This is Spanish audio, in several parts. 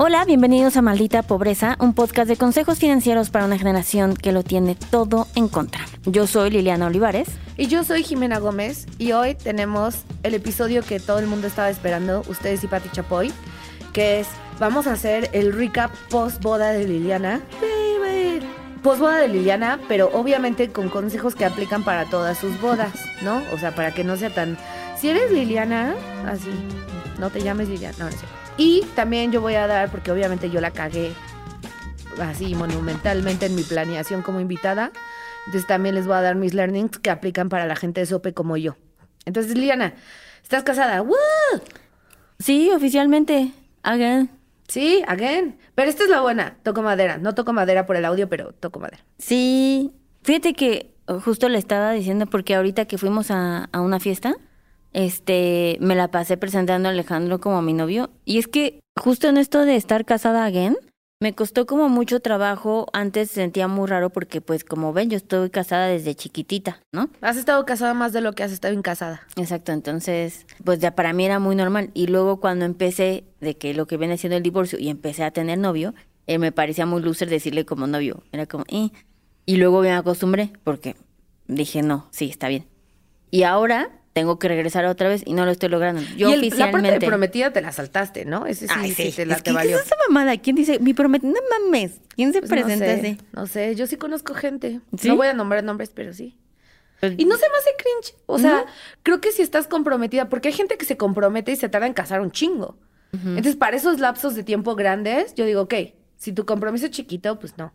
Hola, bienvenidos a Maldita Pobreza, un podcast de consejos financieros para una generación que lo tiene todo en contra. Yo soy Liliana Olivares. Y yo soy Jimena Gómez y hoy tenemos el episodio que todo el mundo estaba esperando, ustedes y Pati Chapoy, que es, vamos a hacer el recap post boda de Liliana. Post boda de Liliana, pero obviamente con consejos que aplican para todas sus bodas, ¿no? O sea, para que no sea tan... Si eres Liliana, así, no te llames Liliana, no, es cierto. Y también yo voy a dar, porque obviamente yo la cagué así monumentalmente en mi planeación como invitada. Entonces también les voy a dar mis learnings que aplican para la gente de SOPE como yo. Entonces, Liliana, ¿estás casada? ¡Woo! Sí, oficialmente. Again. Sí, again. Pero esta es la buena. Toco madera. No toco madera por el audio, pero toco madera. Sí. Fíjate que justo le estaba diciendo porque ahorita que fuimos a, a una fiesta, este, me la pasé presentando a Alejandro como mi novio. Y es que justo en esto de estar casada again, me costó como mucho trabajo. Antes sentía muy raro porque, pues, como ven, yo estoy casada desde chiquitita, ¿no? Has estado casada más de lo que has estado en casada. Exacto, entonces, pues ya para mí era muy normal. Y luego cuando empecé de que lo que viene siendo el divorcio y empecé a tener novio, eh, me parecía muy loser decirle como novio. Era como, eh. Y luego me acostumbré porque dije, no, sí, está bien. Y ahora tengo que regresar otra vez y no lo estoy logrando. Yo y el- oficialmente. la parte de prometida te la saltaste, ¿no? Ese sí, Ay, sí, sí. te la Es te que, ¿Qué valió. es esa mamada? ¿Quién dice mi prometida? No mames. ¿Quién se Pues presenta no sé, así? No sé, yo sí conozco gente. ¿Sí? No voy a nombrar nombres, pero sí. Pues, Y no se me hace cringe. O sea, ¿No? creo que si estás comprometida, porque hay gente que se compromete y se tarda en casar un chingo. Entonces, para esos lapsos de tiempo grandes, yo digo, ok, si tu compromiso es chiquito, pues no.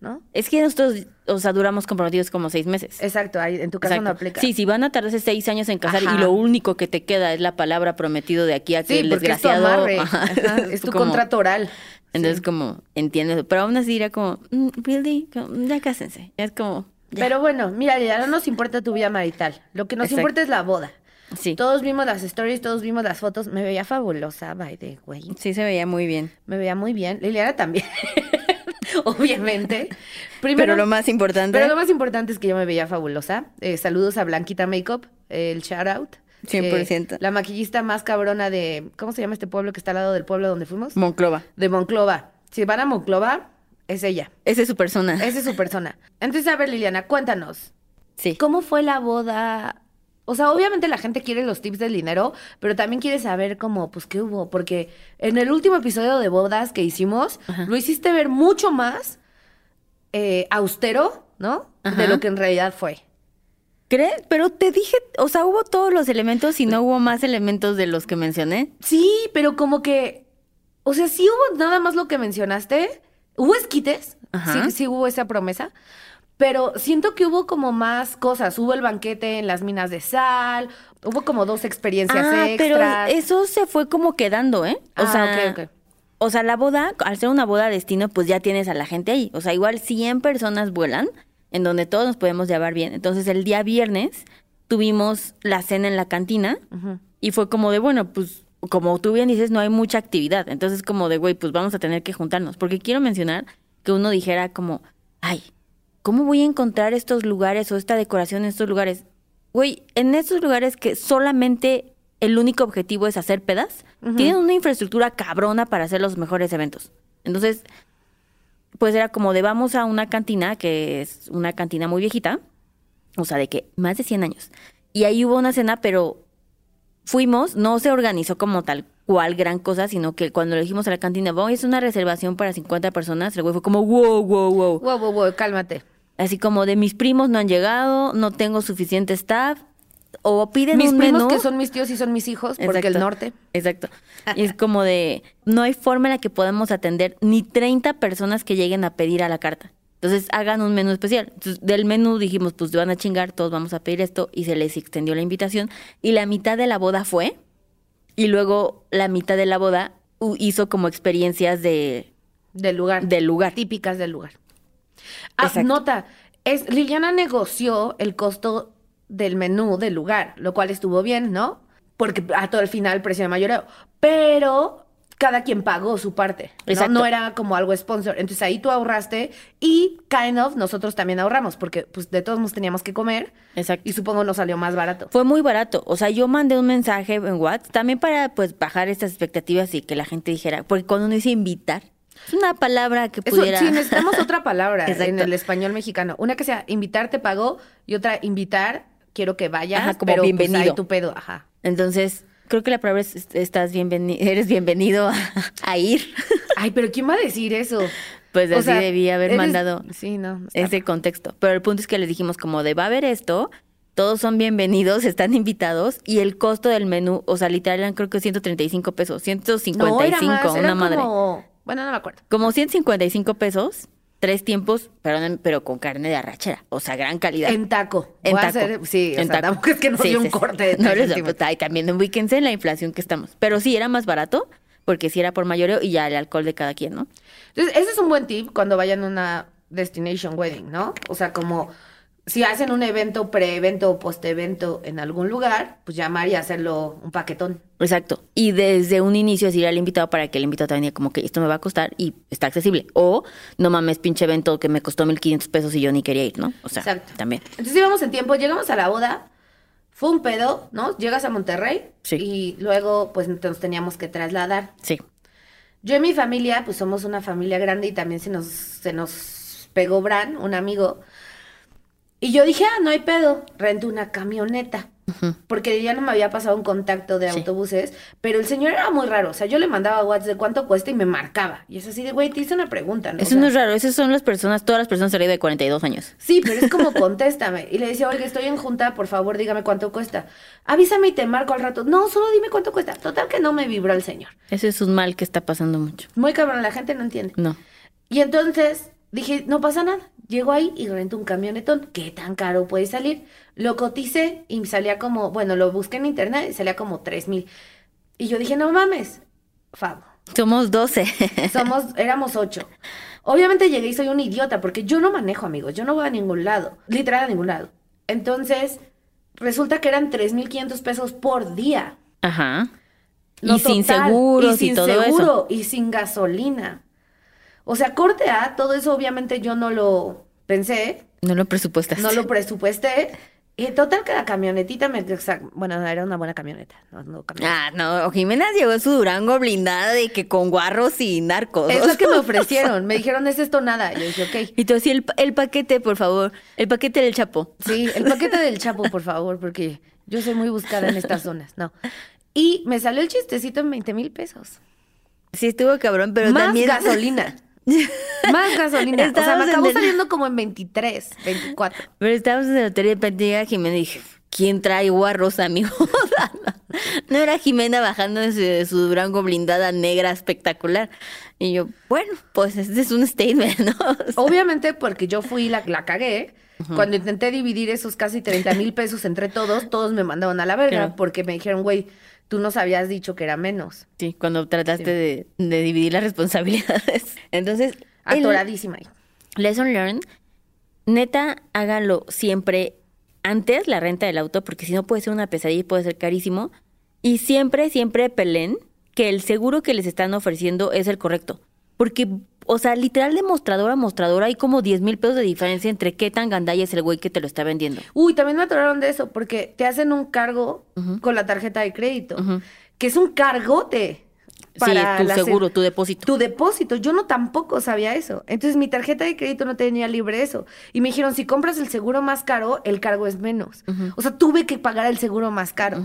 ¿No? Es que nosotros, o sea, duramos comprometidos como seis meses. Exacto, en tu caso no aplica. Sí, si van a tardarse seis años en casar Ajá. y lo único que te queda es la palabra prometido de aquí a que Sí, el porque es tu desgraciado. amarre. Ajá. Ajá, Es tu Como- contrato oral. Entonces, Sí. como, entiendes. Pero aún así era como, mm, really, ya cásense. Ya es como, ya. Pero bueno, mira, ya no nos importa tu vida marital. Lo que nos Exacto. importa es la boda. sí. Todos vimos las stories, todos vimos las fotos. Me veía fabulosa, by the way. Sí se veía muy bien. Me veía muy bien. Liliana también. Obviamente. Primero, Pero lo más importante, pero lo más importante es que yo me veía fabulosa. Eh, saludos a Blanquita Makeup, eh, el shout out. 100%. Eh, la maquillista más cabrona de. ¿Cómo se llama este pueblo que está al lado del pueblo donde fuimos? Monclova. De Monclova. Si van a Monclova, es ella. Esa es su persona. Esa es su persona. Entonces, a ver, Liliana, cuéntanos. Sí. ¿Cómo fue la boda? O sea, obviamente la gente quiere los tips del dinero, pero también quiere saber cómo, pues, qué hubo. Porque en el último episodio de bodas que hicimos, Ajá. lo hiciste ver mucho más eh, austero, ¿no? Ajá. De lo que en realidad fue. ¿Crees? Pero te dije, o sea, hubo todos los elementos y no hubo más elementos de los que mencioné. Sí, pero como que, o sea, sí hubo nada más lo que mencionaste. Hubo esquites, Ajá. sí, sí hubo esa promesa. Pero siento que hubo como más cosas. Hubo el banquete en las minas de sal, hubo como dos experiencias Ah, pero extras. eso se fue como quedando, ¿eh? O Ah, sea, ok. o sea, la boda, al ser una boda destino, pues ya tienes a la gente ahí. O sea, igual 100 personas vuelan, en donde todos nos podemos llevar bien. Entonces, el día viernes tuvimos la cena en la cantina y fue como de, bueno, pues como tú bien dices, no hay mucha actividad. Entonces, como de, güey, pues vamos a tener que juntarnos. Porque quiero mencionar que uno dijera como, ay, ¿cómo voy a encontrar estos lugares o esta decoración en estos lugares? Güey, en estos lugares que solamente el único objetivo es hacer pedas, tienen una infraestructura cabrona para hacer los mejores eventos. Entonces, pues era como de vamos a una cantina, que es una cantina muy viejita, o sea, de que más de 100 años. Y ahí hubo una cena, pero fuimos, no se organizó como tal cual gran cosa, sino que cuando le dijimos a la cantina, vamos, es una reservación para 50 personas, el güey fue como, wow, wow, wow. Wow, wow, wow, cálmate. Así como de mis primos no han llegado, no tengo suficiente staff, o piden Mis un primos menú. que son mis tíos y son mis hijos, porque el norte. Exacto. Y es como de, no hay forma en la que podamos atender ni 30 personas que lleguen a pedir a la carta. Entonces hagan un menú especial. Entonces, del menú dijimos, pues van a chingar, todos vamos a pedir esto y se les extendió la invitación. Y la mitad de la boda fue y luego la mitad de la boda hizo como experiencias de, Del lugar. del lugar. Típicas del lugar. Ah, Exacto. nota. Es, Liliana negoció el costo del menú del lugar, lo cual estuvo bien, ¿no? Porque a todo el final precio de mayoreo. Pero cada quien pagó su parte. ¿no? No era como algo sponsor. Entonces ahí tú ahorraste y kind of nosotros también ahorramos porque pues de todos modos teníamos que comer Exacto. y supongo nos salió más barato. Fue muy barato. O sea, yo mandé un mensaje en WhatsApp también para pues bajar estas expectativas y que la gente dijera, porque cuando uno dice invitar, es una palabra que Eso, pudiera. sí, necesitamos otra palabra en el español mexicano. Una que sea invitar te pago y otra invitar quiero que vayas, Ajá, como pero pues, bienvenido. tu pedo, ajá. Entonces, creo que la palabra es est- estás bienvenido, eres bienvenido a, a ir. Ay, pero ¿quién va a decir eso? Pues O así sea, debía haber eres- mandado Sí, no. ese contexto. Pero el punto es que les dijimos como de va a haber esto, todos son bienvenidos, están invitados y el costo del menú, o sea, literal eran creo que 135 pesos, 155, no, era más, una era madre. Bueno, no me acuerdo. Como 155 pesos, tres tiempos, pero, pero con carne de arrachera, o sea, gran calidad. En taco. En taco. hacer- sí, o En sea, taco. tampoco es que nos Sí, dio sí, un corte de No les centímetros. y también ubíquense en la inflación que estamos. Pero sí era más barato, porque sí era por mayoreo y ya el alcohol de cada quien, ¿no? Entonces, ese es un buen tip cuando vayan a una destination wedding, ¿no? O sea, como si hacen un evento, pre-evento o post-evento en algún lugar, pues llamar y hacerlo un paquetón. Exacto. Y desde un inicio decirle al invitado para que el invitado también diga como que esto me va a costar y está accesible. O no mames, pinche evento que me costó 1500 pesos y yo ni quería ir, ¿no? O sea, Exacto. también. Entonces íbamos en tiempo, llegamos a la boda, fue un pedo, ¿no? Llegas a Monterrey Sí. y luego pues nos teníamos que trasladar. Sí. Yo y mi familia, pues somos una familia grande y también se nos, se nos pegó Bran, un amigo. Y yo dije, ah, no hay pedo, rento una camioneta. Porque ya no me había pasado un contacto de Sí. autobuses, pero el señor era muy raro. O sea, yo le mandaba WhatsApp de cuánto cuesta y me marcaba. Y es así de, güey, te hice una pregunta, ¿no? O Eso sea, no es raro. Esas son las personas, todas las personas arriba de 42 años. Sí, pero es como contéstame. Y le decía, oiga, estoy en junta, por favor, dígame cuánto cuesta. Avísame y te marco al rato. No, solo dime cuánto cuesta. Total que no me vibró el señor. Eso es un mal que está pasando mucho. Muy cabrón, la gente no entiende. No. Y entonces dije, no pasa nada. Llego ahí y rento un camionetón. ¿Qué tan caro puede salir? Lo coticé y salía como, bueno, lo busqué en internet y salía como tres mil. Y yo dije, no mames, Fabo. Somos 12. Somos, éramos ocho. Obviamente llegué y soy un idiota porque yo no manejo, amigos. Yo no voy a ningún lado. Literal a ningún lado. Entonces, resulta que eran 3.500 pesos por día. Ajá. Y sin seguros y, sin todo seguro, eso. Y sin gasolina. O sea, corte A, todo eso obviamente yo no lo pensé, No lo presupuestas. no lo presupuesté. Y total que la camionetita me... Bueno, era una buena camioneta. No, no camioneta. Ah, no, Jimena llegó su Durango blindada de que con guarros y narcos. Es lo que me ofrecieron. Me dijeron, es esto nada. Y yo dije, ok. Y tú así, el, el paquete, por favor. El paquete del Chapo. Sí, el paquete del Chapo, por favor, porque yo soy muy buscada en estas zonas. No. Y me salió el chistecito en 20 mil pesos. Sí, estuvo cabrón, pero Más también. gasolina. Más gasolina. O sea, Estábamos me en acabó el- saliendo como en 23, 24. Pero estábamos en el hotel y de repente llega Jimena y dije, ¿quién trae guarros a mi boda? No era Jimena bajando de su, Durango blindada negra espectacular. Y yo, bueno, pues este es un statement, ¿no? Obviamente porque yo fui la la cagué. Cuando intenté dividir esos casi 30 mil pesos entre todos, todos me mandaron a la verga Claro. porque me dijeron, güey, tú nos habías dicho que era menos. Sí, cuando trataste de, de dividir las responsabilidades. Entonces, el- Atoradísima. ahí. Lesson learned, neta, háganlo siempre antes la renta del auto, porque si no puede ser una pesadilla y puede ser carísimo. Y siempre, siempre peleen que el seguro que les están ofreciendo es el correcto. Porque, o sea, literal de mostrador a mostrador hay como 10 mil pesos de diferencia entre qué tan gandalla es el güey que te lo está vendiendo. Uy, también me atoraron de eso porque te hacen un cargo con la tarjeta de crédito, que es un cargote. sí, tu seguro, se- tu depósito. Tu depósito, yo no tampoco sabía eso. Entonces mi tarjeta de crédito no tenía libre eso. Y me dijeron, si compras el seguro más caro, el cargo es menos. O sea, tuve que pagar el seguro más caro.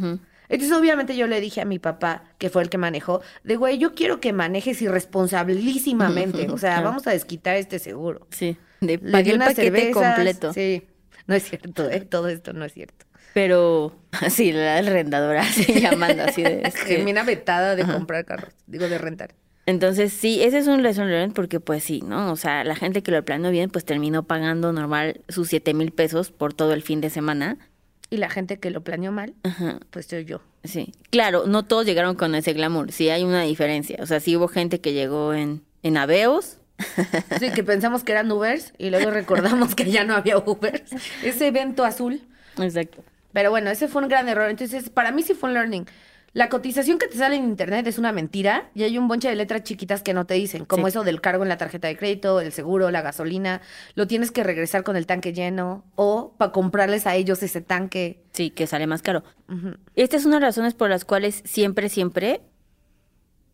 Entonces obviamente yo le dije a mi papá, que fue el que manejó, de güey, yo quiero que manejes irresponsabilísimamente. O sea, Claro. vamos a desquitar este seguro. Sí, de, pagué el paquete cervezas, completo. Sí, no es cierto, ¿eh? todo esto no es cierto. Pero, así, la arrendadora así llamando así de... es que- Gemina vetada de comprar carros, digo de rentar. Entonces, sí, ese es un lesson learned porque, pues sí, ¿no? O sea, la gente que lo planeó bien, pues terminó pagando normal sus siete mil pesos por todo el fin de semana. Y la gente que lo planeó mal, Ajá, pues soy yo. sí. Claro, no todos llegaron con ese glamour, sí hay una diferencia. O sea, sí hubo gente que llegó en, en Aveos. Sí, que pensamos que eran Ubers y luego recordamos que ya no había Ubers. Ese evento azul. Exacto. Pero bueno, ese fue un gran error. Entonces, para mí sí fue un learning. La cotización que te sale en internet es una mentira y hay un bonche de letras chiquitas que no te dicen, como Sí. eso del cargo en la tarjeta de crédito, el seguro, la gasolina. Lo tienes que regresar con el tanque lleno o para comprarles a ellos ese tanque. Sí, que sale más caro. Esta es una de las razones por las cuales siempre, siempre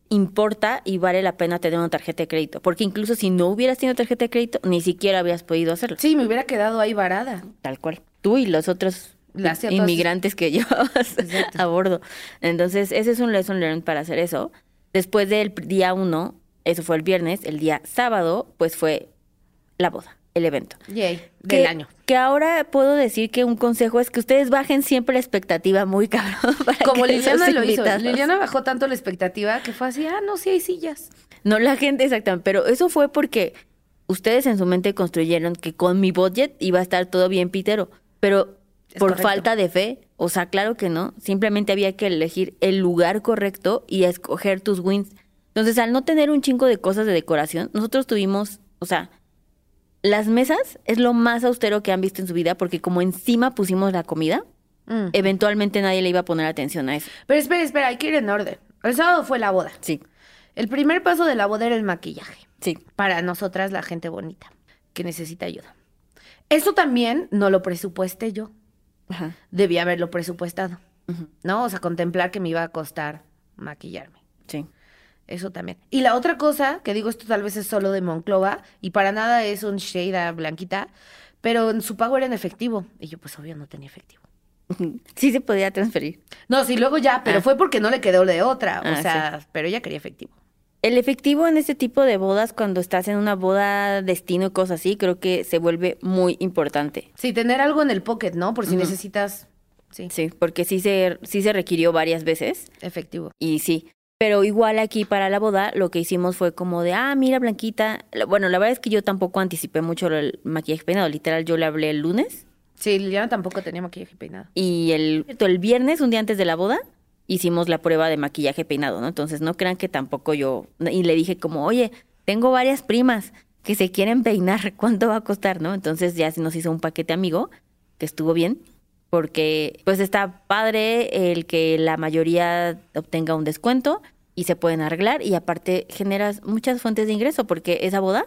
importa y vale la pena tener una tarjeta de crédito. Porque incluso si no hubieras tenido tarjeta de crédito, ni siquiera habrías podido hacerlo. Sí, me hubiera quedado ahí varada. Tal cual. Tú y los otros Las inmigrantes que llevabas Exacto. a bordo. Entonces, ese es un lesson learned para hacer eso. Después del día uno, eso fue el viernes, el día sábado, pues fue la boda, el evento. Yay, Que- del año. Que ahora puedo decir que un consejo es que ustedes bajen siempre la expectativa muy cabrón. para Como Liliana lo hizo. Liliana bajó tanto la expectativa que fue así, ah, no, sí hay sillas. No la gente exactamente, pero eso fue porque ustedes en su mente construyeron que con mi budget iba a estar todo bien pitero, pero por correcto. falta de fe, o sea, claro que no, simplemente había que elegir el lugar correcto y escoger tus wins. Entonces, al no tener un chingo de cosas de decoración, nosotros tuvimos, o sea, las mesas es lo más austero que han visto en su vida porque como encima pusimos la comida, Mm. eventualmente nadie le iba a poner atención a eso. Pero espera, espera, hay que ir en orden. El sábado fue la boda. Sí, El primer paso de la boda era el maquillaje. sí. Para nosotras, la gente bonita, que necesita ayuda. Eso también no lo presupuesté yo. Ajá. Debía haberlo presupuestado. ¿No? O sea, contemplar que me iba a costar maquillarme. Sí. Eso también. Y la otra cosa, que digo, esto tal vez es solo de Monclova, y para nada es un shade a Blanquita, pero en su pago era en efectivo. Y yo, pues obvio, no tenía efectivo. Sí se podía transferir. No, sí, luego ya, pero Ah. fue porque no le quedó de otra. O Ah, sea, pero ella quería efectivo. El efectivo en este tipo de bodas, cuando estás en una boda destino y cosas así, creo que se vuelve muy importante. Sí, tener algo en el pocket, ¿no? Por si necesitas, sí, Sí, porque sí se, sí se requirió varias veces efectivo. y sí. Pero igual aquí para la boda lo que hicimos fue como de, ah, mira Blanquita. La- Bueno, la verdad es que yo tampoco anticipé mucho el maquillaje peinado. Literal, yo le hablé el lunes Sí, Liliana tampoco tenía maquillaje peinado. y el, el viernes, un día antes de la boda, hicimos la prueba de maquillaje peinado, ¿no? Entonces no crean que tampoco yo... Y le dije como, oye, tengo varias primas que se quieren peinar, ¿cuánto va a costar, no? Entonces ya se nos hizo un paquete amigo, que estuvo bien, porque pues está padre el que la mayoría obtenga un descuento y se pueden arreglar y aparte generas muchas fuentes de ingreso, porque esa boda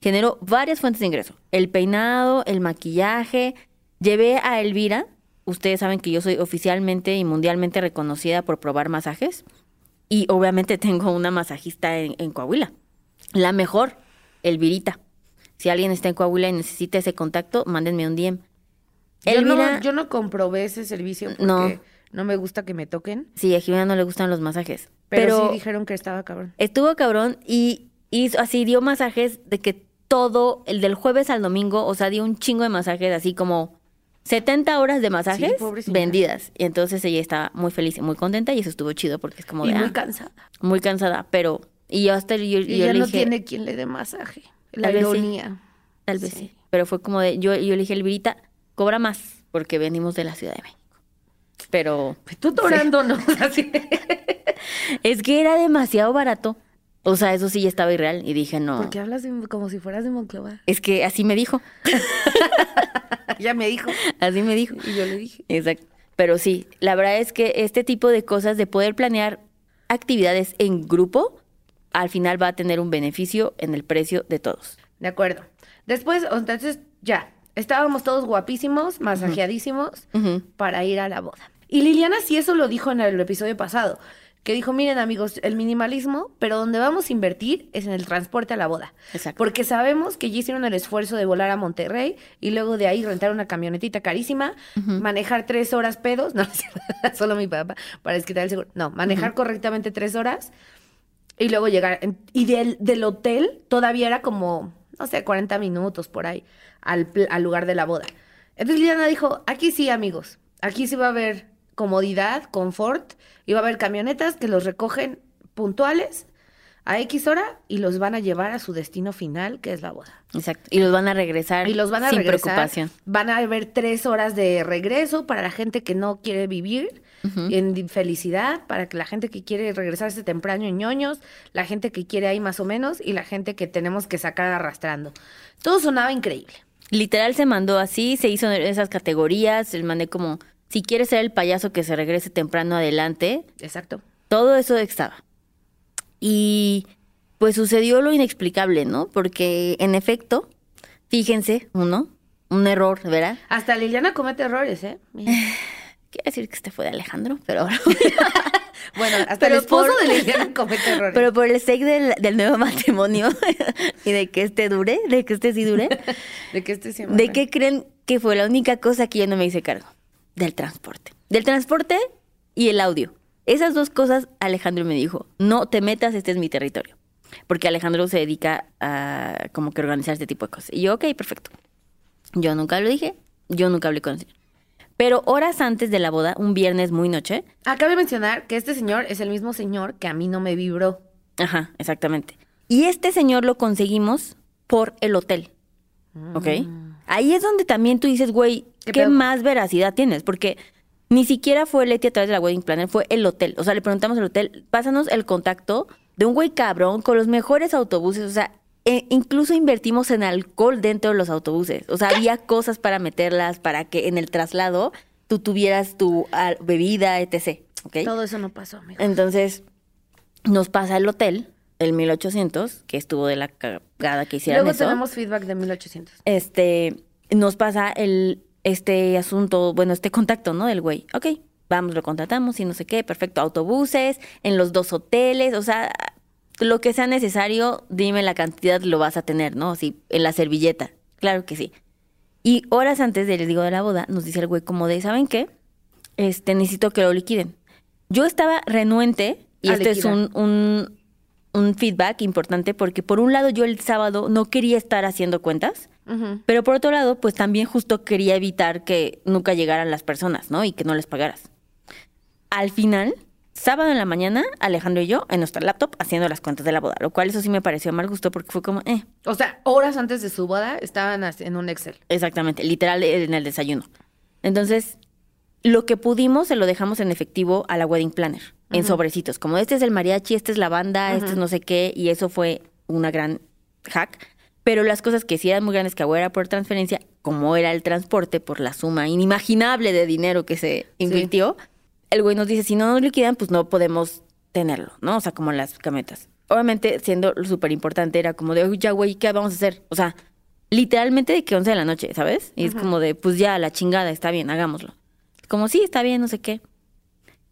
generó varias fuentes de ingreso. El peinado, el maquillaje. Llevé a Elvira. Ustedes saben que yo soy oficialmente y mundialmente reconocida por probar masajes. Y obviamente tengo una masajista en, en Coahuila. La mejor, Elvirita. Si alguien está en Coahuila y necesita ese contacto, mándenme un DM. Yo no, yo no comprobé ese servicio porque No. no, me gusta que me toquen, sí, a Jimena no le gustan los masajes. pero, Pero, sí dijeron que estaba cabrón. estuvo cabrón y hizo, así dio masajes de que todo, el del jueves al domingo, o sea, dio un chingo de masajes, así como 70 horas de masajes vendidas. Y entonces ella estaba muy feliz y muy contenta y eso estuvo chido porque es como Y de, muy ah, cansada. muy cansada, pero... Y yo hasta yo, Y yo ella le no dije, tiene quien le dé masaje. La Tal vez sí. ironía. tal vez sí. sí. Pero fue como de, yo, yo le dije, Elvirita, cobra más porque venimos de la Ciudad de México. Pero Pues Tú orando, ¿no? Así. es que era demasiado barato. O sea, eso sí ya estaba irreal y dije, no. Porque hablas de- como si fueras de Monclova. Es que así me dijo, Ya me dijo. así me dijo. Y yo le dije. Exacto. Pero sí, la verdad es que este tipo de cosas de poder planear actividades en grupo, al final va a tener un beneficio en el precio de todos. De acuerdo. Después, entonces, ya. Estábamos todos guapísimos, masajeadísimos para ir a la boda. Y Liliana sí eso lo dijo en el episodio pasado. Que dijo, miren amigos, el minimalismo, pero donde vamos a invertir es en el transporte a la boda. Exacto. Porque sabemos que ya hicieron el esfuerzo de volar a Monterrey y luego de ahí rentar una camionetita carísima, manejar tres horas pedos, no, solo mi papá, para desquitar el seguro. No, manejar correctamente tres horas y luego llegar. Y del, del hotel todavía era como, no sé, 40 minutos por ahí al, al lugar de la boda. Entonces Liliana dijo, aquí sí, amigos, aquí sí va a haber comodidad, confort, y va a haber camionetas que los recogen puntuales a X hora y los van a llevar a su destino final, que es la boda. Exacto. Y los van a regresar Y los van a sin regresar. preocupación. Van a haber tres horas de regreso para la gente que no quiere vivir en felicidad, para que la gente que quiere regresarse temprano en ñoños, la gente que quiere ahí más o menos y la gente que tenemos que sacar arrastrando. Todo sonaba increíble. Literal se mandó así, se hizo en esas categorías, les mandé como Si quieres ser el payaso que se regrese temprano adelante, Exacto. todo eso estaba. Y pues sucedió lo inexplicable, ¿no? Porque en efecto, fíjense, uno, un error, ¿verdad? Hasta Liliana comete errores, ¿eh? Mira. Quiero decir que este fue de Alejandro, pero Bueno, hasta Pero el esposo por- de Liliana comete errores. Pero por el sake del, del nuevo matrimonio y de que este dure, de que este sí dure, de que este siempre. ¿de qué creen que fue la única cosa que yo no me hice cargo? Del transporte. Del transporte y el audio. Esas dos cosas Alejandro me dijo, no te metas, este es mi territorio. Porque Alejandro se dedica a como que organizar este tipo de cosas. Y yo, ok, perfecto. Yo nunca lo dije, yo nunca hablé con señor. Pero horas antes de la boda, un viernes muy noche, Acabe de mencionar que este señor es el mismo señor que a mí no me vibró. Ajá, exactamente. Y este señor lo conseguimos por el hotel. ¿Ok? Ahí es donde también tú dices, güey, ¿Qué más veracidad tienes? Porque ni siquiera fue Leti a través de la wedding planner, fue el hotel. O sea, le preguntamos al hotel, pásanos el contacto de un güey cabrón con los mejores autobuses. O sea, e- incluso invertimos en alcohol dentro de los autobuses. O sea, había cosas para meterlas para que en el traslado tú tuvieras tu ah, bebida, etc. ¿Ok? Todo eso no pasó, amigo. Entonces, nos pasa el hotel, el 1800, que estuvo de la cagada que hicieron Luego eso. tenemos feedback de 1800. Este, nos pasa el, este asunto, bueno, este contacto, ¿no? Del güey. Ok, vamos, lo contratamos y no sé qué, perfecto. Autobuses, en los dos hoteles, o sea, lo que sea necesario, dime la cantidad, lo vas a tener, ¿no? Así, en la servilleta. Claro que sí. Y horas antes de, les digo, de la boda, nos dice el güey como de, ¿saben qué? Este, necesito que lo liquiden. Yo estaba renuente, y A este es un, un, un feedback importante, porque por un lado yo el sábado no quería estar haciendo cuentas, Pero por otro lado, pues también justo quería evitar que nunca llegaran las personas, ¿no? Y que no les pagaras. Al final, sábado en la mañana, Alejandro y yo en nuestra laptop haciendo las cuentas de la boda, lo cual eso sí me pareció mal gusto porque fue como, eh, O sea, horas antes de su boda estaban en un Excel. Exactamente, literal en el desayuno. Entonces, lo que pudimos se lo dejamos en efectivo a la wedding planner, en sobrecitos, como este es el mariachi, este es la banda, este es no sé qué, y eso fue una gran hack. Pero las cosas que sí eran muy grandes que era por transferencia, como era el transporte, por la suma inimaginable de dinero que se invirtió, el güey nos dice, si no nos liquidan, pues no podemos tenerlo, ¿no? O sea, como las camionetas. Obviamente, siendo súper importante, era como de, "Oye, ya, güey, ¿qué vamos a hacer? O sea, literalmente de que 11 de la noche, ¿sabes? Y es como de, pues ya, la chingada, está bien, hagámoslo. Como, sí, está bien, no sé qué.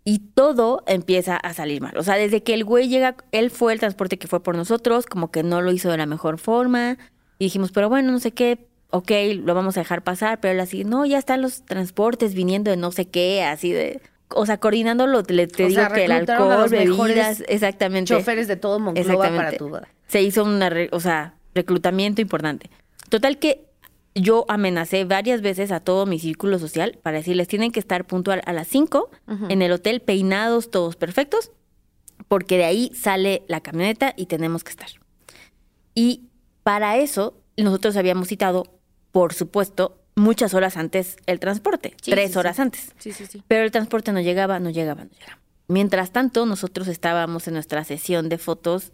Y todo empieza a salir mal. O sea, desde que el güey llega, él fue el transporte que fue por nosotros, como que no lo hizo de la mejor forma. Y dijimos, pero bueno, no sé qué, ok, lo vamos a dejar pasar. Pero él así, no, ya están los transportes viniendo de no sé qué, así de... O sea, coordinándolo, le, te O digo sea, que el a alcohol, los bebidas, exactamente. Choferes de todo Monclova para tu boda. Se hizo una, o sea, reclutamiento importante. Total que yo amenacé varias veces a todo mi círculo social para decirles tienen que estar puntual a las 5 en el hotel, peinados, todos perfectos, porque de ahí sale la camioneta y tenemos que estar. Y para eso nosotros habíamos citado, por supuesto, muchas horas antes el transporte, Sí, tres sí, horas sí. antes. Sí, sí, sí. Pero el transporte no llegaba, no llegaba, no llegaba. Mientras tanto, nosotros estábamos en nuestra sesión de fotos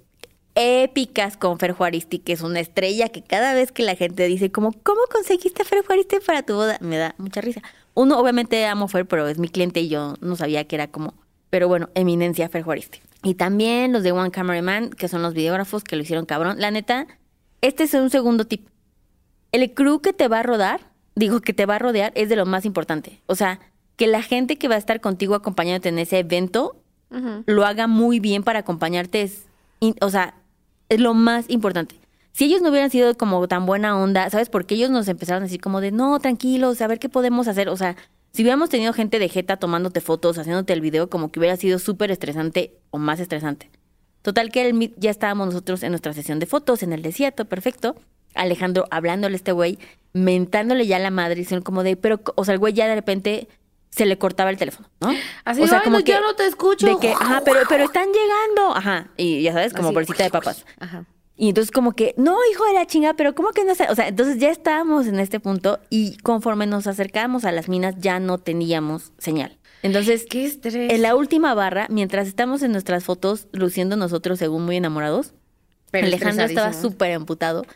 épicas con Fer Juaristi, que es una estrella que cada vez que la gente dice como, ¿cómo conseguiste a Fer Juaristi para tu boda? Me da mucha risa. Uno, obviamente amo Fer, pero es mi cliente y yo no sabía que era como, pero bueno, eminencia Fer Juaristi. Y también los de One Cameraman, que son los videógrafos que lo hicieron cabrón. La neta, este es un segundo tip. El crew que te va a rodar, digo que te va a rodear, es de lo más importante. O sea, que la gente que va a estar contigo acompañándote en ese evento lo haga muy bien para acompañarte. Es, o sea, es lo más importante. Si ellos no hubieran sido como tan buena onda, ¿sabes? Porque ellos nos empezaron a decir como de, no, tranquilos, a ver qué podemos hacer. O sea, si hubiéramos tenido gente de jeta tomándote fotos, haciéndote el video, como que hubiera sido súper estresante o más estresante. Total que el ya estábamos nosotros en nuestra sesión de fotos en el desierto, perfecto. Alejandro hablándole a este güey, mentándole ya a la madre, diciendo como de, pero, o sea, el güey ya de repente se le cortaba el teléfono, ¿no? Así, o sea, "Ay, como no, que ya no te escucho". De que, ajá, pero, pero están llegando, ajá, y ya sabes, como Así. bolsita de papas. Ajá. Y entonces como que, no, hijo de la chinga, pero ¿cómo que no sé? O sea, entonces ya estábamos en este punto y conforme nos acercábamos a las minas ya no teníamos señal. Entonces, Qué estrés. en la última barra, mientras estamos en nuestras fotos luciendo nosotros según muy enamorados, Pero Alejandro estaba súper emputado.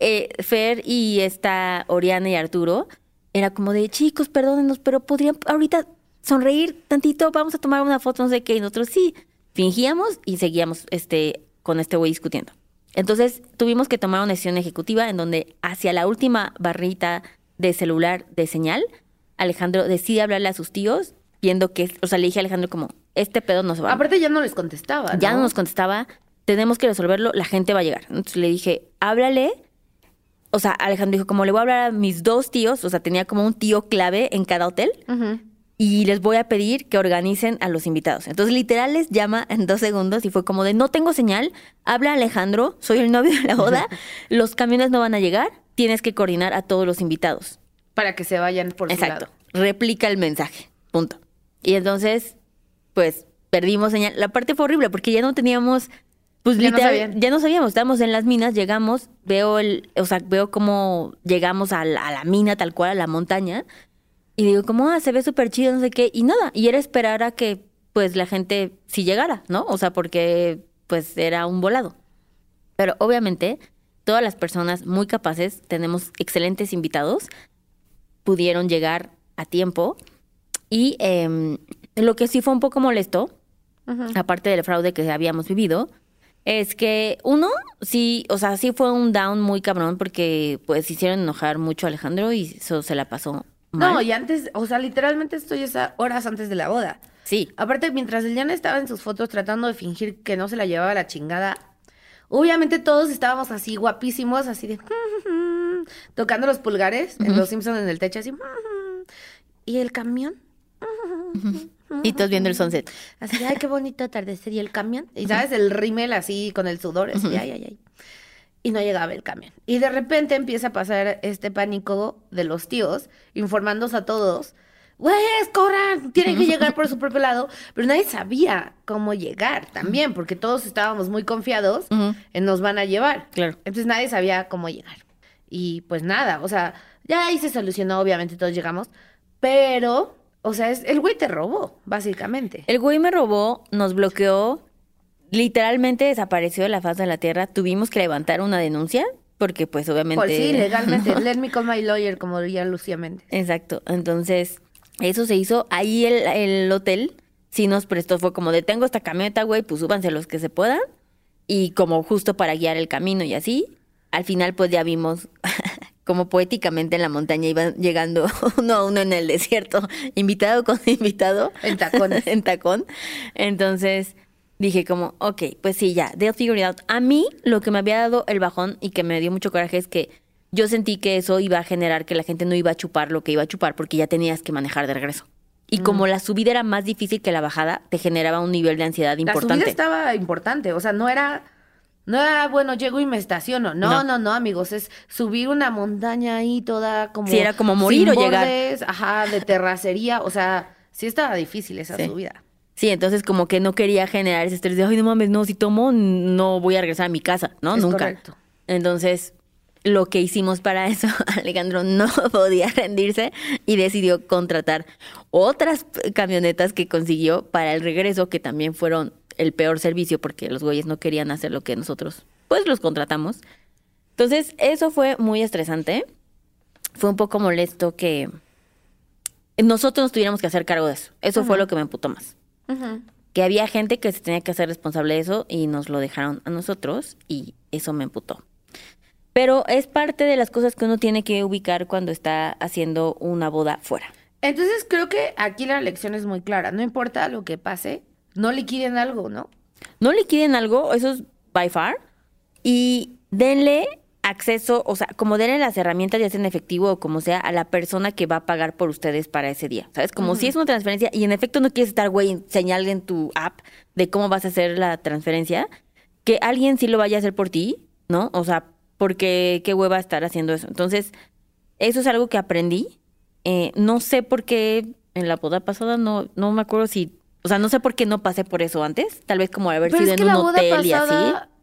Eh, Fer y esta Oriana y Arturo era como de chicos, perdónenos, pero podrían ahorita sonreír tantito, vamos a tomar una foto, no sé qué. Y nosotros sí, fingíamos y seguíamos este, con este güey discutiendo. Entonces tuvimos que tomar una decisión ejecutiva en donde hacia la última barrita de celular de señal, Alejandro decide hablarle a sus tíos, viendo que, o sea, le dije a Alejandro como, este pedo no se va. Aparte ya no les contestaba. Ya ¿no? no nos contestaba, tenemos que resolverlo, la gente va a llegar. Entonces le dije, háblale. O sea, Alejandro dijo, como le voy a hablar a mis dos tíos, o sea, tenía como un tío clave en cada hotel, y les voy a pedir que organicen a los invitados. Entonces, literal, les llama en dos segundos y fue como de, no tengo señal, habla Alejandro, soy el novio de la boda, los camiones no van a llegar, tienes que coordinar a todos los invitados. Para que se vayan por su Exacto. lado. Replica el mensaje. Punto. Y entonces, pues, perdimos señal. La parte fue horrible porque ya no teníamos, pues Ya no literal, sabían. ya no sabíamos. Estábamos en las minas, llegamos, veo el, o sea, veo cómo llegamos a la, a la mina tal cual, a la montaña. Y digo, como, ah, se ve súper chido, no sé qué. Y nada, y era esperar a que, pues, la gente sí llegara, ¿no? O sea, porque, pues, era un volado. Pero obviamente, todas las personas muy capaces, tenemos excelentes invitados, pudieron llegar a tiempo. Y em, lo que sí fue un poco molesto, aparte del fraude que habíamos vivido, es que uno, sí, o sea, sí fue un down muy cabrón porque pues hicieron enojar mucho a Alejandro y eso se la pasó mal. No, y antes, o sea, literalmente estoy esa horas antes de la boda. Sí, Aparte, mientras Eliana estaba en sus fotos tratando de fingir que no se la llevaba la chingada, obviamente todos estábamos así guapísimos, así de tocando los pulgares en los Simpsons en el techo, así. Y el camión, y todos viendo el sunset. así, ay, qué bonito atardecer. Y el camión, y sabes, el rímel así con el sudor, así, ay, ay, ay. Y no llegaba el camión. Y de repente empieza a pasar este pánico de los tíos, informándose a todos. Güeyes, corran, tienen que llegar por su propio lado. Pero nadie sabía cómo llegar también, porque todos estábamos muy confiados Ujú. en nos van a llevar. Claro. Entonces nadie sabía cómo llegar. Y pues nada, o sea, ya ahí se solucionó, obviamente todos llegamos. Pero, o sea, es, el güey te robó, básicamente. El güey me robó, nos bloqueó, literalmente desapareció de la faz de la tierra. Tuvimos que levantar una denuncia porque pues obviamente... Pues sí, legalmente. Let me call my lawyer, como diría Lucía Méndez. Exacto. Entonces, eso se hizo. Ahí el, el hotel sí nos prestó, fue como de tengo esta camioneta, güey, pues súbanse los que se puedan. Y como justo para guiar el camino y así. Al final, pues ya vimos como poéticamente en la montaña iban llegando uno a uno en el desierto, invitado con invitado. En tacones. en tacón. Entonces dije como, ok, pues sí, ya, they'll figure it out. A mí lo que me había dado el bajón y que me dio mucho coraje es que yo sentí que eso iba a generar que la gente no iba a chupar lo que iba a chupar porque ya tenías que manejar de regreso. Y como la subida era más difícil que la bajada, te generaba un nivel de ansiedad La importante. subida estaba importante, o sea, no era, no era, bueno, llego y me estaciono. No, No. no, no, amigos, es subir una montaña ahí toda como... Sí, era como morir sin o llegar. bordes, Ajá, de terracería, o sea, sí estaba difícil esa Sí. subida. Sí, entonces como que no quería generar ese estrés de, ay, no mames, no, si tomo, no voy a regresar a mi casa, ¿no? Es Nunca. correcto. Entonces, lo que hicimos para eso, Alejandro no podía rendirse y decidió contratar otras camionetas que consiguió para el regreso, que también fueron el peor servicio porque los güeyes no querían hacer lo que nosotros, pues los contratamos. Entonces, eso fue muy estresante. Fue un poco molesto que nosotros nos tuviéramos que hacer cargo de eso. Eso fue lo que me emputó más que había gente que se tenía que hacer responsable de eso y nos lo dejaron a nosotros y eso me emputó. Pero es parte de las cosas que uno tiene que ubicar cuando está haciendo una boda fuera. Entonces creo que aquí la lección es muy clara. No importa lo que pase, no liquiden algo, ¿no? No liquiden algo, eso es by far, y denle acceso, o sea, como denle las herramientas, ya sea en efectivo o como sea, a la persona que va a pagar por ustedes para ese día. ¿Sabes? Como si es una transferencia y en efecto no quieres estar, güey, señal en tu app de cómo vas a hacer la transferencia, que alguien sí lo vaya a hacer por ti, ¿no? O sea, porque qué hueva estar haciendo eso. Entonces, eso es algo que aprendí. Eh, no sé por qué en la boda pasada no, no me acuerdo si, o sea, no sé por qué no pasé por eso antes. Tal vez como haber Pero sido es que en un la boda hotel y así.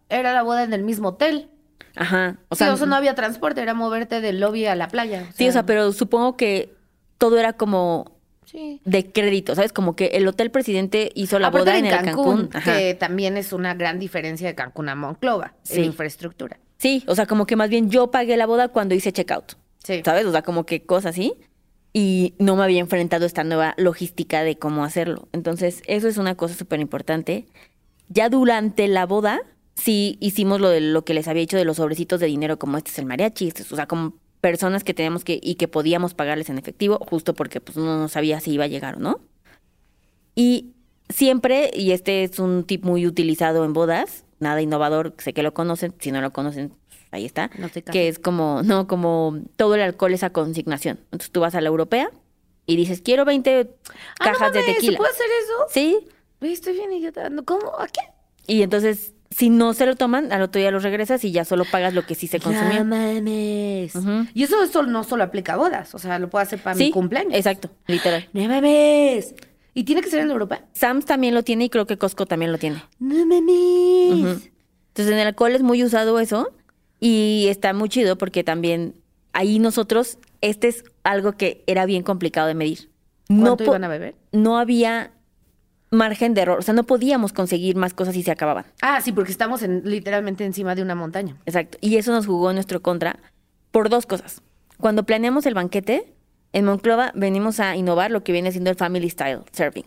era la boda en el mismo hotel. Ajá. O sea, o sea, no había transporte, era moverte del lobby a la playa. sí, o sea, pero supongo que todo era como Sí. de crédito, ¿sabes? Como que el hotel presidente hizo la Aparte boda en en el Cancún. Ajá. que también es una gran diferencia de Cancún a Monclova Sí. en infraestructura. Sí, o sea, como que más bien yo pagué la boda cuando hice checkout. Sí. ¿Sabes? O sea, como que cosas así. Y no me había enfrentado a esta nueva logística de cómo hacerlo. Entonces, eso es una cosa súper importante. Ya durante la boda, sí hicimos lo de lo que les había dicho de los sobrecitos de dinero, como este es el mariachi, este es- o sea, como personas que teníamos que y que podíamos pagarles en efectivo, justo porque pues no sabía si iba a llegar o no. Y siempre, y este es un tip muy utilizado en bodas, nada innovador, sé que lo conocen, si no lo conocen, ahí está, No que es como, no, como todo el alcohol es a consignación. Entonces tú vas a la europea y dices, quiero 20 Ah, no cajas de mames, tequila. ¿Se puede hacer eso? Sí, estoy bien idiota. No, ¿Cómo? ¿A qué? y entonces si no se lo toman, al otro día los regresas y ya solo pagas lo que sí se No consumió. mames. Ujú. Y eso, eso no solo aplica a bodas. O sea, lo puedo hacer para mi cumpleaños. exacto, literal. No mames. ¿Y tiene que ser en Europa? Sam's también lo tiene y creo que Costco también lo tiene. No mames. Entonces en el alcohol es muy usado eso y está muy chido porque también ahí nosotros, este es algo que era bien complicado de medir. No, ¿Cuánto po- iban a beber? no había margen de error, o sea, no podíamos conseguir más cosas y se acababan. Ah, sí, porque estamos en, literalmente encima de una montaña. Exacto. Y eso nos jugó en nuestro contra por dos cosas. Cuando planeamos el banquete, en Monclova venimos a innovar lo que viene siendo el Family Style Serving,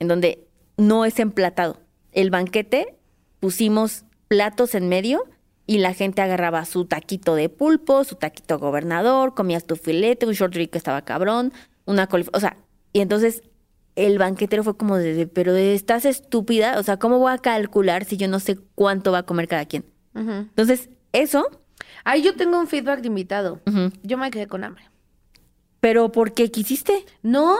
en donde no es emplatado. El banquete pusimos platos en medio y la gente agarraba su taquito de pulpo, su taquito gobernador, comías tu filete, un short rib que estaba cabrón, una coliflor, o sea, y entonces el banquetero fue como de, pero estás estúpida, o sea, ¿cómo voy a calcular si yo no sé cuánto va a comer cada quien? Entonces, eso, Ahí yo tengo un feedback de invitado. Yo me quedé con hambre. Pero ¿por qué quisiste? No,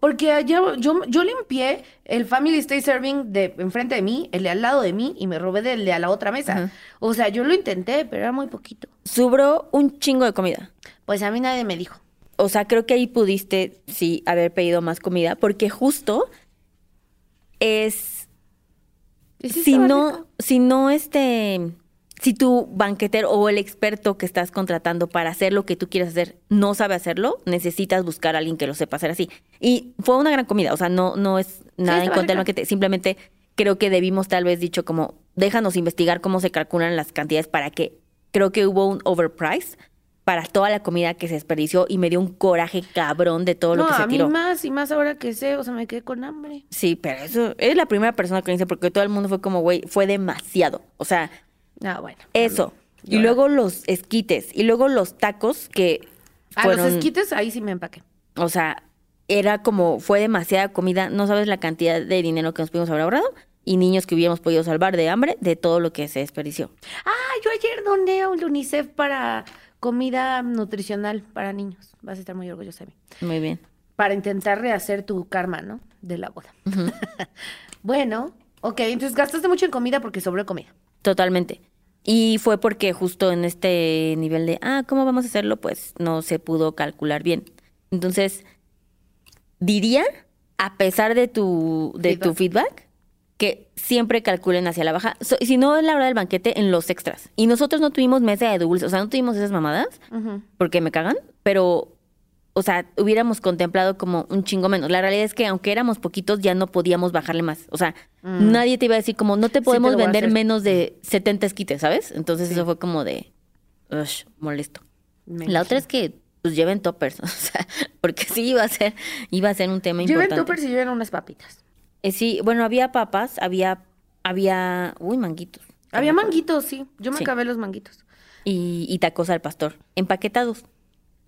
porque ayer yo, yo limpié el Family Stay Serving de enfrente de mí, el de al lado de mí, y me robé del de a la otra mesa. O sea, yo lo intenté, pero era muy poquito. Sobró un chingo de comida. Pues a mí nadie me dijo. O sea, creo que ahí pudiste, sí, haber pedido más comida, porque justo es, si no, rico. si no este, si tu banquetero o el experto que estás contratando para hacer lo que tú quieres hacer no sabe hacerlo, necesitas buscar a alguien que lo sepa hacer así. Y fue una gran comida, o sea, no, no es nada en contra del banquete, simplemente creo que debimos tal vez dicho como, déjanos investigar cómo se calculan las cantidades para que, creo que hubo un overprice para toda la comida que se desperdició y me dio un coraje cabrón de todo lo que se a mí tiró. más y más ahora que sé, o sea, me quedé con hambre. Sí, pero eso es la primera persona que dice porque todo el mundo fue como, güey, fue demasiado. O sea, Ah, bueno. eso. Y luego los esquites y luego los tacos que A fueron, los esquites ahí sí me empaqué. o sea, era como fue demasiada comida, no sabes la cantidad de dinero que nos pudimos haber ahorrado y niños que hubiéramos podido salvar de hambre de todo lo que se desperdició. Ah, yo ayer doné a un UNICEF para comida nutricional para niños. Vas a estar muy orgullosa de mí. Muy bien. Para intentar rehacer tu karma, ¿no? De la boda. bueno, ok, entonces gastaste mucho en comida porque sobró comida. Totalmente. Y fue porque justo en este nivel de, ah, ¿cómo vamos a hacerlo? Pues no se pudo calcular bien. Entonces, diría, a pesar de tu, de tu feedback, que siempre calculen hacia la baja. So- si no, es la hora del banquete, en los extras. Y nosotros no tuvimos mesa de dulces, o sea, no tuvimos esas mamadas, porque me cagan, pero, o sea, hubiéramos contemplado como un chingo menos. La realidad es que aunque éramos poquitos, ya no podíamos bajarle más. O sea, nadie te iba a decir como, no te Mm. podemos vender menos de 70 esquites, ¿sabes? Entonces Sí. eso fue como de, ush, molesto. Me La otra es que, pues, lleven toppers, o sea, porque sí iba a ser, iba a ser un tema Lleven importante. toppers y lleven unas papitas. Eh, sí, bueno, había papas, había, había, uy, manguitos. Había manguitos, sí. Yo me Sí. acabé los manguitos. y, y tacos al pastor, empaquetados.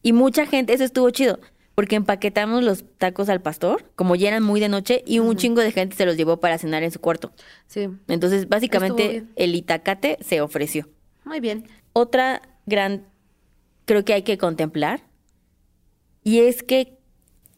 Y mucha gente, eso estuvo chido, porque empaquetamos los tacos al pastor, como ya eran muy de noche, y un chingo de gente se los llevó para cenar en su cuarto. Sí. Entonces, básicamente, el itacate se ofreció. Muy bien. Otra gran, creo que hay que contemplar, y es que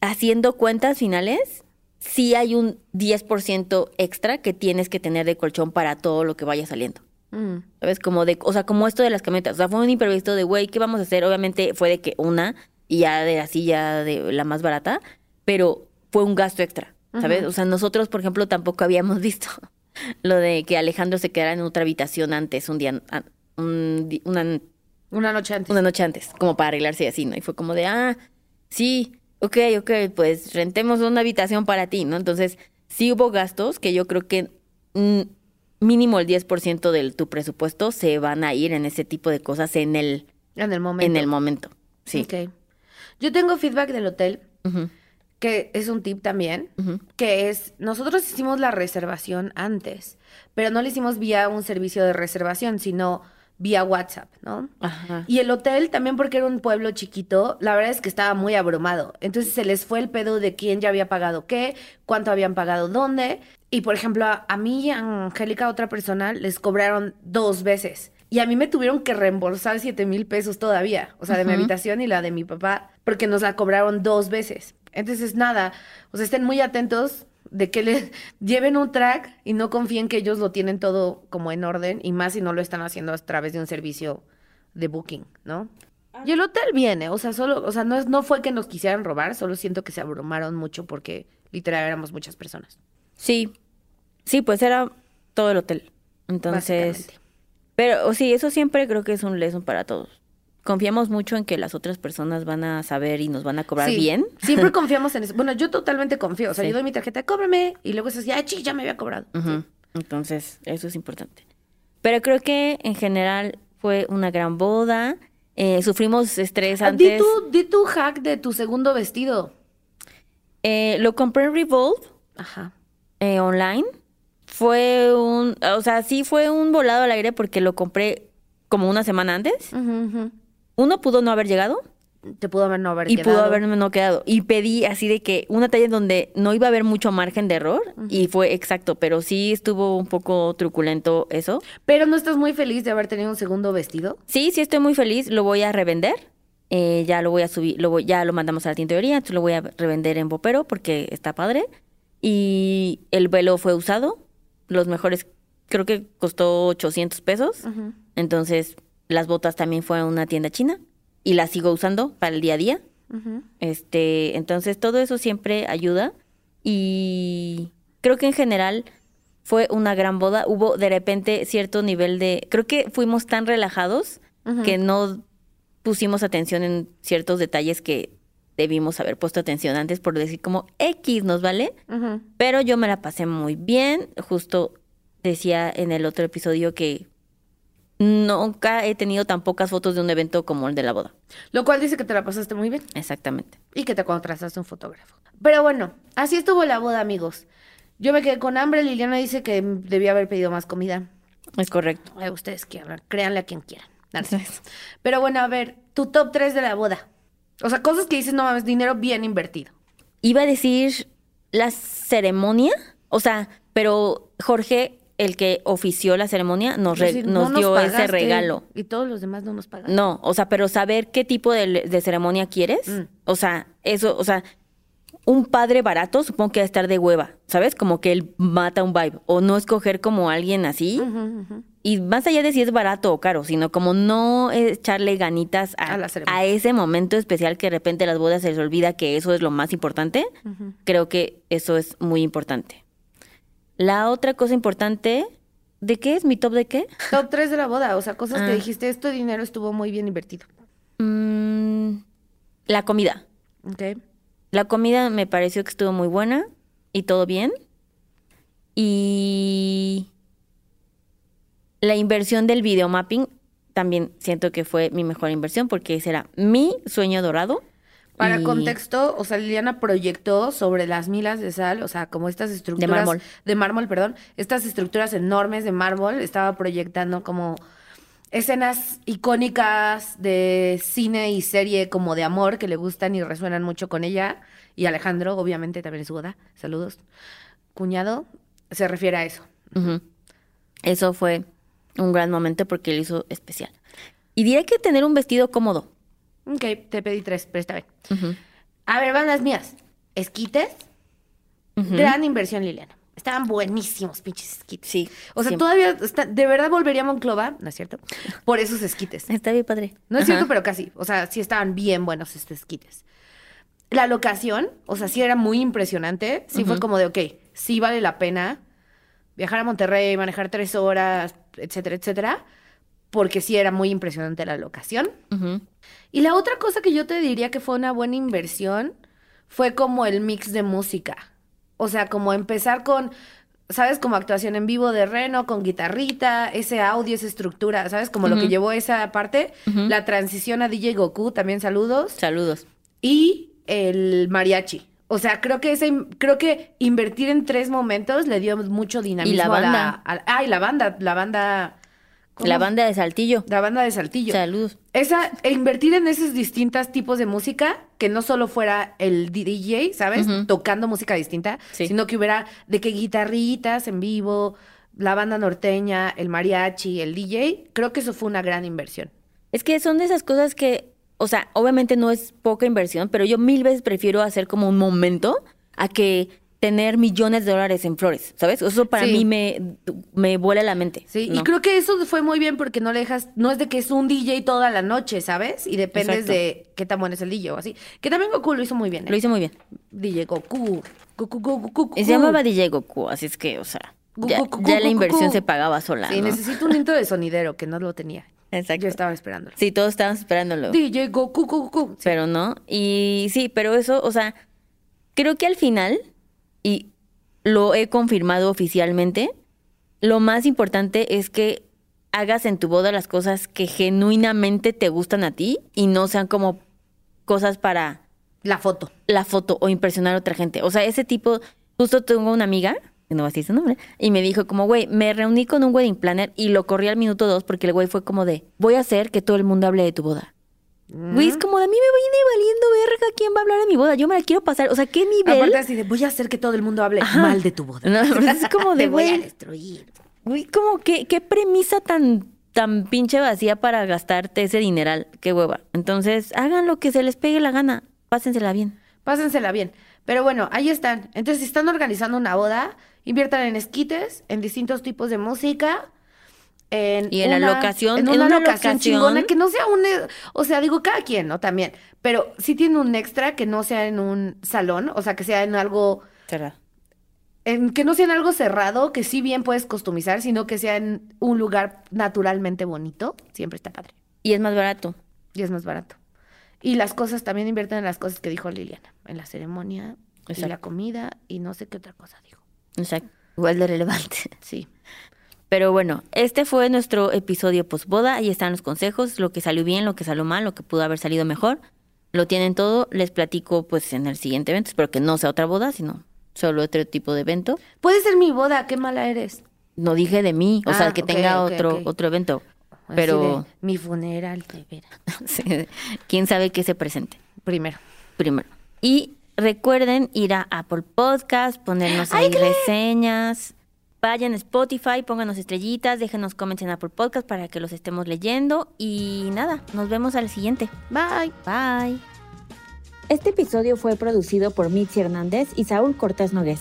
haciendo cuentas finales, sí hay un 10% extra que tienes que tener de colchón para todo lo que vaya saliendo. Mm. ¿Sabes? Como de, o sea, como esto de las camionetas. O sea, fue un imprevisto de, güey, ¿qué vamos a hacer? Obviamente fue de que una y ya de así ya de la más barata, pero fue un gasto extra, ¿sabes? O sea, nosotros, por ejemplo, tampoco habíamos visto lo de que Alejandro se quedara en otra habitación antes, un día, un di- una, Una noche antes. una noche antes, como para arreglarse y así, ¿no? Y fue como de, ah, sí, ok, ok, pues rentemos una habitación para ti, ¿no? Entonces, sí hubo gastos que yo creo que mm, mínimo el 10% de tu presupuesto se van a ir en ese tipo de cosas en el, En el momento. en el momento. Sí. Yo tengo feedback del hotel, que es un tip también, que es, nosotros hicimos la reservación antes, pero no lo hicimos vía un servicio de reservación, sino vía WhatsApp, ¿no? Ajá. Y el hotel, también porque era un pueblo chiquito, la verdad es que estaba muy abrumado. Entonces se les fue el pedo de quién ya había pagado qué, cuánto habían pagado dónde. Y por ejemplo, a, a mí y a Angélica, otra persona, les cobraron dos veces. Y a mí me tuvieron que reembolsar 7 mil pesos todavía, o sea, de mi habitación y la de mi papá, porque nos la cobraron dos veces. Entonces, nada, o sea, estén muy atentos de que les lleven un track y no confíen que ellos lo tienen todo como en orden, y más si no lo están haciendo a través de un servicio de booking, ¿no? Y el hotel viene, o sea, solo, o sea, no, es, no fue que nos quisieran robar, solo siento que se abrumaron mucho porque literal éramos muchas personas. Sí, sí, pues era todo el hotel. Entonces, pero o sí, eso siempre creo que es un lesson para todos. Confiamos mucho en que las otras personas van a saber y nos van a cobrar Sí, bien. Siempre confiamos en eso. Bueno, yo totalmente confío. O sea, Sí. yo doy mi tarjeta, cóbrame. Y luego es así, ah, chi, ya me había cobrado. Ujú. Entonces, eso es importante. Pero creo que en general fue una gran boda. Eh, sufrimos estrés Ah, Di antes. tu, di tu hack de tu segundo vestido. Eh, lo compré en Revolve Ajá. eh, online. Fue un, o sea, sí fue un volado al aire porque lo compré como una semana antes. Uno pudo no haber llegado Te pudo haber no haber y quedado. pudo haberme no quedado. Y pedí así de que una talla donde no iba a haber mucho margen de error y fue exacto, pero sí estuvo un poco truculento eso. Pero no estás muy feliz de haber tenido un segundo vestido. Sí, sí estoy muy feliz, lo voy a revender. Eh, ya lo voy a subir, lo voy- ya lo mandamos a la tintorería, entonces lo voy a revender en Bopero porque está padre. Y el velo fue usado, los mejores, creo que costó 800 pesos. Entonces, las botas también fueron a una tienda china y las sigo usando para el día a día. Este, entonces todo eso siempre ayuda y creo que en general fue una gran boda. Hubo de repente cierto nivel de, creo que fuimos tan relajados que no pusimos atención en ciertos detalles que debimos haber puesto atención antes por decir como X nos vale, pero yo me la pasé muy bien. Justo decía en el otro episodio que nunca he tenido tan pocas fotos de un evento como el de la boda. Lo cual dice que te la pasaste muy bien. Exactamente. Y que te contrataste un fotógrafo. Pero bueno, así estuvo la boda, amigos. Yo me quedé con hambre. Liliana dice que debía haber pedido más comida. Es correcto. Ay, ustedes quieran, créanle a quien quieran. Pero bueno, a ver, tu top 3 de la boda. O sea, cosas que dices, no mames, dinero bien invertido. Iba a decir la ceremonia, o sea, pero Jorge, el que ofició la ceremonia, nos, re- Es decir, nos no dio ese regalo. Y todos los demás no nos pagaron. No, o sea, pero saber qué tipo de, de ceremonia quieres, Mm. o sea, eso, o sea, un padre barato supongo que va a estar de hueva, ¿sabes? Como que él mata un vibe, o no escoger como alguien así, y más allá de si es barato o caro, sino como no echarle ganitas a, A ese momento especial que de repente las bodas se les olvida que eso es lo más importante, creo que eso es muy importante. La otra cosa importante, ¿de qué es mi top de qué? Top 3 de la boda. O sea, cosas Ah. que dijiste, este dinero estuvo muy bien invertido. Mm, la comida. Ok. La comida me pareció que estuvo muy buena y todo bien. Y la inversión del videomapping también siento que fue mi mejor inversión porque ese era mi sueño dorado. Para Y- contexto, o sea, Liliana proyectó sobre las milas de sal, o sea, como estas estructuras. mármol. De mármol, perdón. Estas estructuras enormes de mármol, estaba proyectando como escenas icónicas de cine y serie como de amor que le gustan y resuenan mucho con ella. Y Alejandro, obviamente, también es su boda. Saludos. Cuñado, se refiere a eso. Eso fue un gran momento porque lo hizo especial. Y diría que tener un vestido cómodo. Ok, te pedí tres, pero está bien. A ver, van las mías. Esquites. Gran inversión, Liliana. Estaban buenísimos, pinches esquites. Sí, O sea, siempre. todavía, está- de verdad volvería a Monclova, ¿no es cierto? Por esos esquites. Está bien padre. No es Ajá. cierto, pero casi. O sea, sí estaban bien buenos estos esquites. La locación, o sea, sí era muy impresionante. Sí fue como de, ok, sí vale la pena viajar a Monterrey, manejar tres horas, etcétera, etcétera. Porque sí era muy impresionante la locación. Y la otra cosa que yo te diría que fue una buena inversión fue como el mix de música. O sea, como empezar con, ¿sabes? Como actuación en vivo de Reno, con guitarrita, ese audio, esa estructura, ¿sabes? Como lo que llevó esa parte. La transición a DJ Goku, también saludos. Saludos. y el mariachi. O sea, creo que ese, creo que invertir en tres momentos le dio mucho dinamismo Y la a banda. a- ah, y la banda, la banda. ¿Cómo? La banda de Saltillo. La banda de Saltillo. Saludos. Esa, e invertir en esos distintos tipos de música, que no solo fuera el DJ, ¿sabes? Tocando música distinta, Sí. sino que hubiera de que guitarritas en vivo, la banda norteña, el mariachi, el DJ. Creo que eso fue una gran inversión. Es que son de esas cosas que, o sea, obviamente no es poca inversión, pero yo mil veces prefiero hacer como un momento a que tener millones de dólares en flores, ¿sabes? Eso para Sí. mí me, me vuela la mente. Sí, y ¿no? creo que eso fue muy bien porque no le dejas, no es de que es un DJ toda la noche, ¿sabes? Y dependes Exacto. de qué tan bueno es el DJ o así. Que también Goku lo hizo muy bien. ¿eh? Lo hice muy bien. DJ Goku. Goku, Goku, Goku. Y se llamaba DJ Goku, así es que, o sea, ya, ya la inversión se pagaba sola, Sí, ¿no? necesito un intro de sonidero que no lo tenía. Exacto. Yo estaba esperándolo. Sí, todos estábamos esperándolo. DJ Goku, Goku, Goku. pero no. Y sí, pero eso, o sea, creo que al final, y lo he confirmado oficialmente, lo más importante es que hagas en tu boda las cosas que genuinamente te gustan a ti y no sean como cosas para La foto. la foto o impresionar a otra gente. O sea, ese tipo, justo tengo una amiga, que no va a decir su nombre, y me dijo como, güey, me reuní con un wedding planner y lo corrí al minuto dos porque el güey fue como de, voy a hacer que todo el mundo hable de tu boda. Güey, es como de a mí me viene valiendo verga quién va a hablar de mi boda. Yo me la quiero pasar. O sea, ¿qué nivel? Aparte así de, voy a hacer que todo el mundo hable Ajá. mal de tu boda. No, pero es como de, Te voy a destruir. güey, como que, qué premisa tan, tan pinche vacía para gastarte ese dineral. Qué hueva. Entonces, hagan lo que se les pegue la gana. Pásensela bien. Pásensela bien. Pero bueno, ahí están. Entonces, si están organizando una boda, inviertan en esquites, en distintos tipos de música. En Y en la una- locación, en en una, una locación, locación. chingona, que no sea un, e- o sea, digo cada quien, ¿no? También, pero sí tiene un extra que no sea en un salón, o sea, que sea en algo, Cerrado. en, que no sea en algo cerrado, que sí bien puedes customizar, sino que sea en un lugar naturalmente bonito, siempre está padre Y es más barato. y es más barato. Y las cosas, también invierten en las cosas que dijo Liliana, en la ceremonia y Exacto. la comida y no sé qué otra cosa dijo. Exacto. Igual de relevante. Sí. Pero bueno, este fue nuestro episodio postboda. Ahí están los consejos, lo que salió bien, lo que salió mal, lo que pudo haber salido mejor. Lo tienen todo. Les platico pues en el siguiente evento. Espero que no sea otra boda, sino solo otro tipo de evento. Puede ser mi boda, qué mala eres. No dije de mí, o Ah, sea, que ok, tenga otro, otro evento. Así Pero de, mi funeral, de veras. sí, quién sabe qué se presente Primero. primero. Y recuerden ir a Apple Podcast, ponernos ahí reseñas. Vayan a Spotify, pónganos estrellitas, déjenos comments en Apple Podcast para que los estemos leyendo. Y nada, nos vemos al siguiente. Bye. Bye. Este episodio fue producido por Mitzi Hernández y Saúl Cortés Nogués.